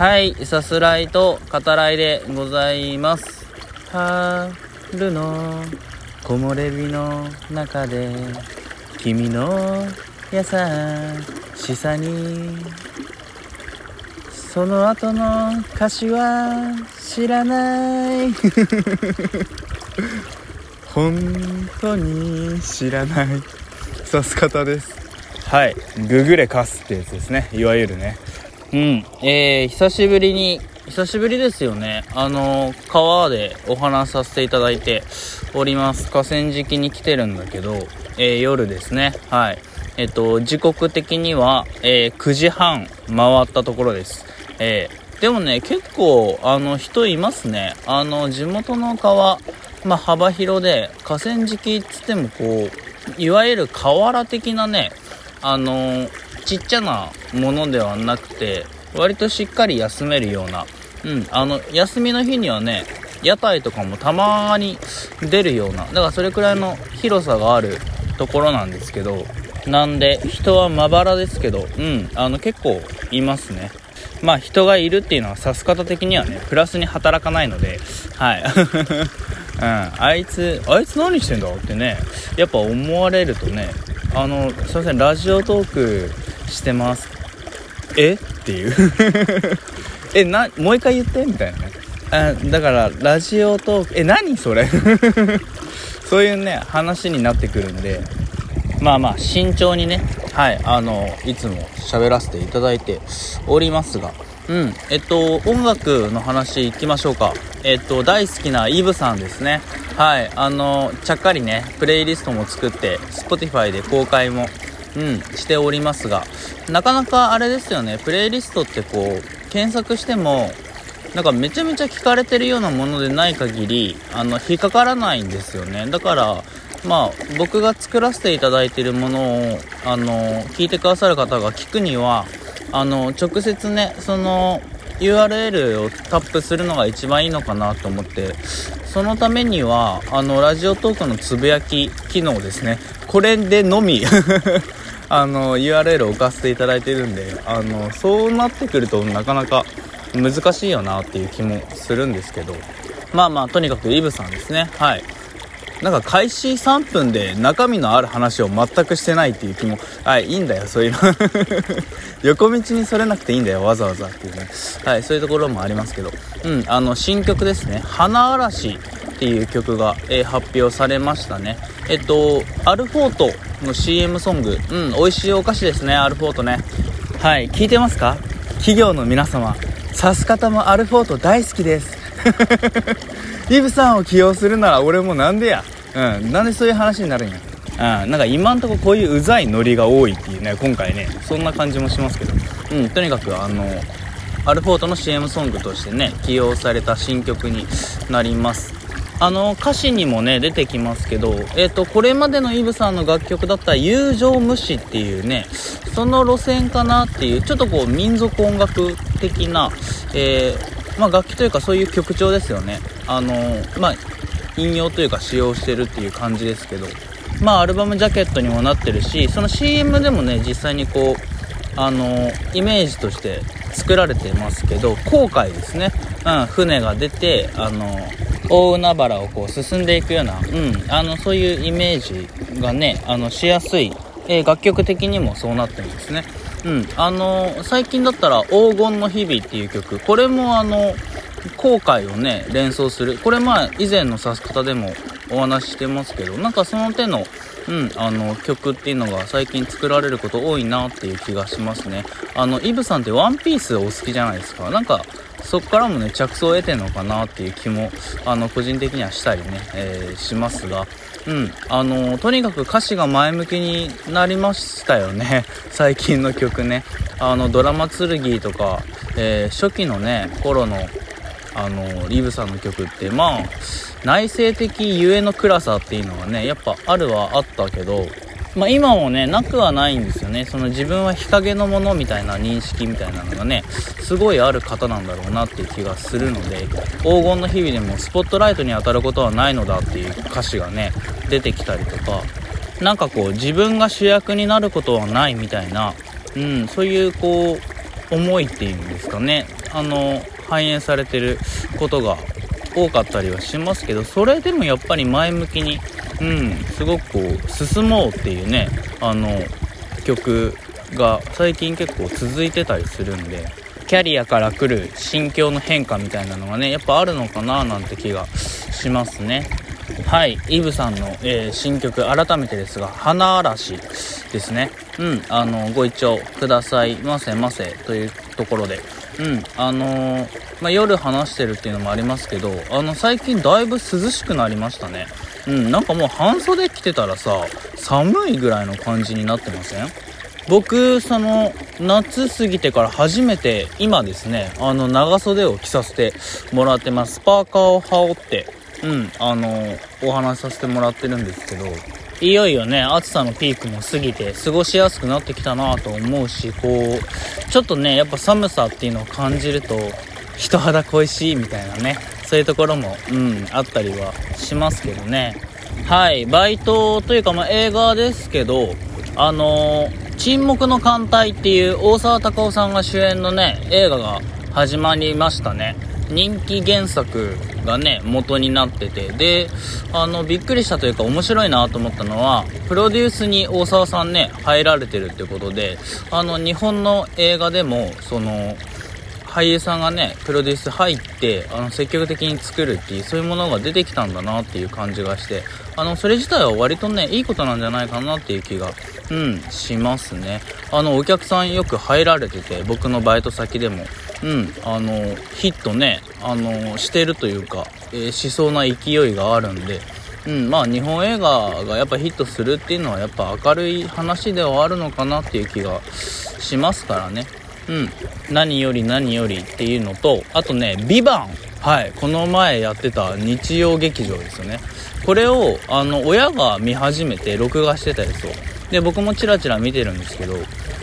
はい、さすらいと語らいでございます。春の木漏れ日の中で君の優しさに。その後の歌詞は知らない。本当に知らない。さす方です。はいググレカスってやつですね。いわゆるねうん。えー、久しぶりに久しぶりですよね。あの川でお話させていただいております。河川敷に来てるんだけど、えー、夜ですね。はい。えっ、と時刻的には、えー、9時半回ったところです。えー、でもね結構あの人いますね。あの地元の川まあ、幅広で河川敷っつってもこういわゆる河原的なねあのー、ちっちゃなものではなくて割としっかり休めるような。うんあの休みの日にはね屋台とかもたまに出るような。だからそれくらいの広さがあるところなんですけどなんで人はまばらですけどうんあの結構いますね。まあ人がいるっていうのは指す方的にはねプラスに働かないのではい。うん、あいつ、あいつ何してんだってね、やっぱ思われるとね、あの、すいません、ラジオトークしてます。え？っていう。え、な、もう一回言って？みたいなね。あだから、ラジオトーク、え、何それ？そういうね、話になってくるんで、まあまあ、慎重にね、はい、あの、いつも喋らせていただいておりますが、うん、えっと、音楽の話いきましょうか。えっと、大好きなイブさんですね。はい、あの、ちゃっかりね、プレイリストも作って、Spotify で公開も、うん、しておりますが、なかなかあれですよね、プレイリストってこう、検索しても、なんかめちゃめちゃ聞かれてるようなものでない限り、あの、引っかからないんですよね。だから、まあ、僕が作らせていただいているものを、あの、聞いてくださる方が聞くには、あの、直接ね、その、URL をタップするのが一番いいのかなと思って、そのためには、あの、ラジオトークのつぶやき機能ですね。これでのみ、あの、URL を置かせていただいてるんで、あの、そうなってくるとなかなか難しいよなっていう気もするんですけど、まあまあ、とにかくイブさんですね。はい。なんか開始3分で中身のある話を全くしてないっていう気も、はい、いいんだよ、そういうの。横道にそれなくていいんだよ、わざわざっていうね。はい、そういうところもありますけど。うん、あの、新曲ですね。花嵐っていう曲が、えー、発表されましたね。えっと、アルフォートの CM ソング。うん、美味しいお菓子ですね、アルフォートね。はい、聞いてますか？企業の皆様、さす方もアルフォート大好きです。イブさんを起用するなら俺もなんでや？うん、なんでそういう話になるんや？うん、なんか今んとここういううざいノリが多いっていうね、今回ね、そんな感じもしますけど。うん、とにかくあの、アルフォートの CM ソングとしてね、起用された新曲になります。あの、歌詞にもね、出てきますけど、えっ、と、これまでのイブさんの楽曲だったら、友情無視っていうね、その路線かなっていう、ちょっとこう、民族音楽的な、えー、まあ楽器というかそういう曲調ですよね。あの、まあ、引用というか使用してるっていう感じですけど、まあアルバムジャケットにもなってるし、その CM でもね、実際にこう、あの、イメージとして作られてますけど、航海ですね。うん、船が出て、あの、大海原をこう進んでいくような、うん、あの、そういうイメージがね、あの、しやすい、えー、楽曲的にもそうなってますね。うん、あの、最近だったら黄金の日々っていう曲、これもあの、後悔をね、連想する。これまあ、以前の指す方でもお話ししてますけど、なんかその手の、うん、あの、曲っていうのが最近作られること多いなっていう気がしますね。あの、イブさんってワンピースお好きじゃないですか。なんか、そっからもね、着想を得てんのかなっていう気も、あの、個人的にはしたりね、えー、しますが、うん、あの、とにかく歌詞が前向きになりましたよね。最近の曲ね。あの、ドラマ剣とか、えー、初期のね、頃の、あの、リブさんの曲って、まあ、内省的ゆえの暗さっていうのがね、やっぱあるはあったけど、まあ今もね、なくはないんですよね。その自分は日陰のものみたいな認識みたいなのがね、すごいある方なんだろうなっていう気がするので、黄金の日々でもスポットライトに当たることはないのだっていう歌詞がね、出てきたりとか、なんかこう自分が主役になることはないみたいな、うん、そういうこう、思いっていうんですかねあの反映されてることが多かったりはしますけどそれでもやっぱり前向きにうん。すごくこう進もうっていうねあの曲が最近結構続いてたりするんでキャリアから来る心境の変化みたいなのがねやっぱあるのかななんて気がしますね。はいイブさんの、えー、新曲改めてですが「花嵐」ですね。うんあのご一聴くださいませませというところで。うんあのー、まあ、夜話してるっていうのもありますけどあの最近だいぶ涼しくなりましたね。うんなんかもう半袖着てたらさ寒いぐらいの感じになってません？僕その夏過ぎてから初めて今ですねあの長袖を着させてもらってます。パーカーを羽織ってうんあのお話しさせてもらってるんですけどいよいよね暑さのピークも過ぎて過ごしやすくなってきたなと思うしこうちょっとねやっぱ寒さっていうのを感じると人肌恋しいみたいなねそういうところもうんあったりはしますけどねはいバイトというかまあ映画ですけどあのー、沈黙の艦隊っていう大沢たかおさんが主演のね、映画が始まりましたね。人気原作がね、元になってて、で、あの、びっくりしたというか面白いなと思ったのは、プロデュースに大沢さんね、入られてるってことで、あの、日本の映画でも、その、俳優さんがね、プロデュース入って、あの、積極的に作るっていう、そういうものが出てきたんだなっていう感じがして、あの、それ自体は割とね、いいことなんじゃないかなっていう気が、うん、しますね。あの、お客さんよく入られてて、僕のバイト先でも、うん、あの、ヒットね、あの、してるというか、えー、しそうな勢いがあるんで、うん、まあ日本映画がやっぱヒットするっていうのはやっぱ明るい話ではあるのかなっていう気がしますからね。うん、何より何よりっていうのとあとね「ビバン。はい。この前やってた日曜劇場ですよね。これをあの親が見始めて録画してたやつを。で僕もチラチラ見てるんですけど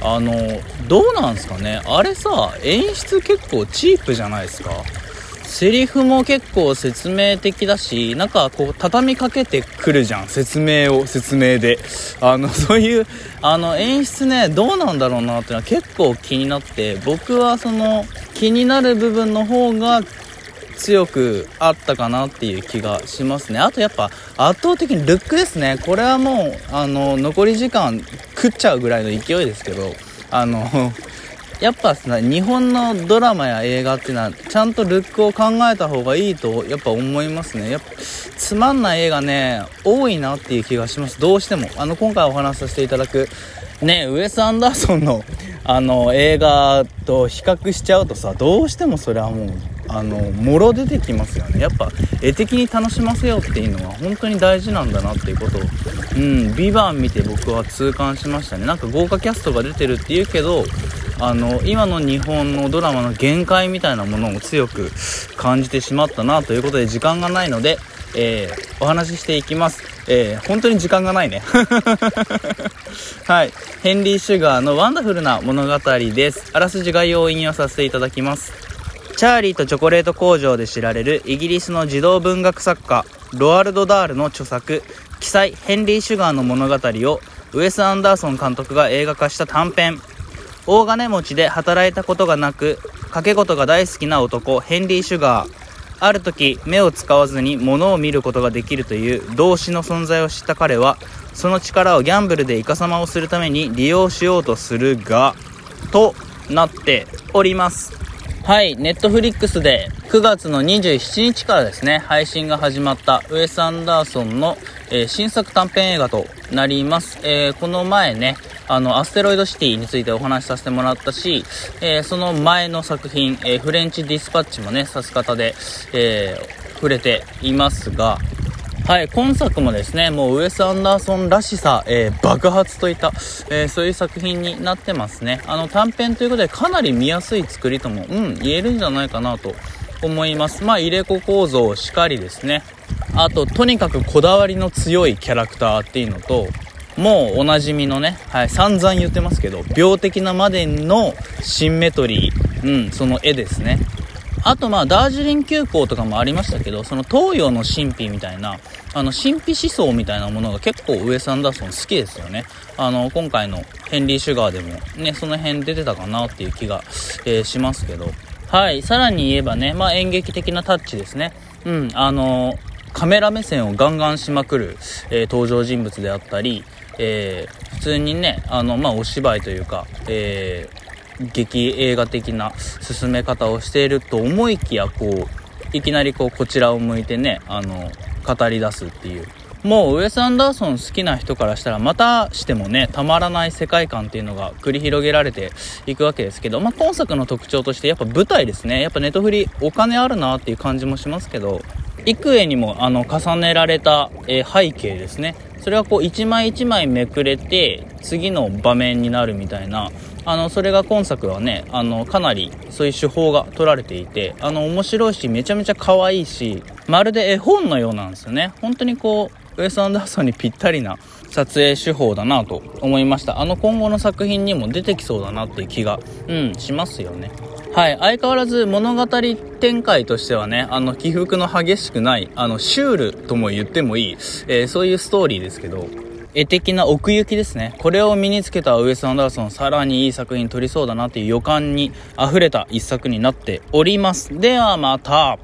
あのどうなんすかね。あれさ演出結構チープじゃないですか。セリフも結構説明的だし、なんかこう畳みかけてくるじゃん。説明を、説明で。あの、そういう、あの演出ね、どうなんだろうなっていうのは結構気になって、僕はその気になる部分の方が強くあったかなっていう気がしますね。あとやっぱ圧倒的にルックですね。これはもう、あの、残り時間食っちゃうぐらいの勢いですけど、あの、やっぱさ、日本のドラマや映画っていうのは、ちゃんとルックを考えた方がいいと、やっぱ思いますね。やっぱ、つまんない映画ね、多いなっていう気がします。どうしても。あの、今回お話しさせていただく、ね、ウエス・アンダーソンの、あの、映画と比較しちゃうとさ、どうしてもそれはもう、あの、もろ出てきますよね。やっぱ、絵的に楽しませようっていうのは本当に大事なんだなっていうことを、うん、ビバン見て僕は痛感しましたね。なんか豪華キャストが出てるって言うけど、あの今の日本のドラマの限界みたいなものを強く感じてしまったなということで時間がないので、えー、お話ししていきます、えー、本当に時間がないね。はい。ヘンリー・シュガーのワンダフルな物語です。あらすじ概要を引用させていただきます。チャーリーとチョコレート工場で知られるイギリスの児童文学作家ロアルド・ダールの著作「記載ヘンリー・シュガーの物語」をウエス・アンダーソン監督が映画化した短編。大金持ちで働いたことがなく掛け事が大好きな男ヘンリー・シュガー。ある時目を使わずに物を見ることができるという動詞の存在を知った彼はその力をギャンブルでイカサマをするために利用しようとするがとなっております。はいネットフリックスで9月の27日からですね配信が始まったウエス・アンダーソンの、えー、新作短編映画となります、えー、この前ねあの、アステロイドシティについてお話しさせてもらったし、えー、その前の作品、えー、フレンチディスパッチもね、さす方で、えー、触れていますが、はい、今作もですね、もうウエス・アンダーソンらしさ、えー、爆発といった、えー、そういう作品になってますね。あの短編ということでかなり見やすい作りとも、うん、言えるんじゃないかなと思います。まあ、入れ子構造をしっかりですね。あと、とにかくこだわりの強いキャラクターっていうのと、もうおなじみのね、はい、散々言ってますけど、病的なまでのシンメトリー、うん、その絵ですね。あとまあ、ダージリン急行とかもありましたけど、その東洋の神秘みたいな、あの、神秘思想みたいなものが結構ウェス・アンダーソン好きですよね。あの、今回のヘンリー・シュガーでもね、その辺出てたかなっていう気が、えー、しますけど。はい。さらに言えばね、まあ演劇的なタッチですね。うん、あのカメラ目線をガンガンしまくる、えー、登場人物であったり、えー、普通にね、あの、まあ、お芝居というか、えー、劇映画的な進め方をしていると思いきや、こう、いきなりこう、こちらを向いてね、あの、語り出すっていう。もうウェス・アンダーソン好きな人からしたらまたしてもねたまらない世界観っていうのが繰り広げられていくわけですけど、まあ、今作の特徴としてやっぱ舞台ですねやっぱネットフリお金あるなっていう感じもしますけど幾重にもあの重ねられた、えー、背景ですね。それはこう一枚一枚めくれて次の場面になるみたいなあのそれが今作はねあのかなりそういう手法が取られていてあの面白いしめちゃめちゃ可愛いしまるで絵本のようなんですよね。本当にこうウエス・アンダーソンにぴったりな撮影手法だなと思いました。あの今後の作品にも出てきそうだなっていう気がうんしますよね。はい。相変わらず物語展開としてはね、あの、起伏の激しくない、あの、シュールとも言ってもいい、えー、そういうストーリーですけど、絵的な奥行きですね。これを身につけたウエス・アンダーソン、さらにいい作品撮りそうだなっていう予感に溢れた一作になっております。ではまた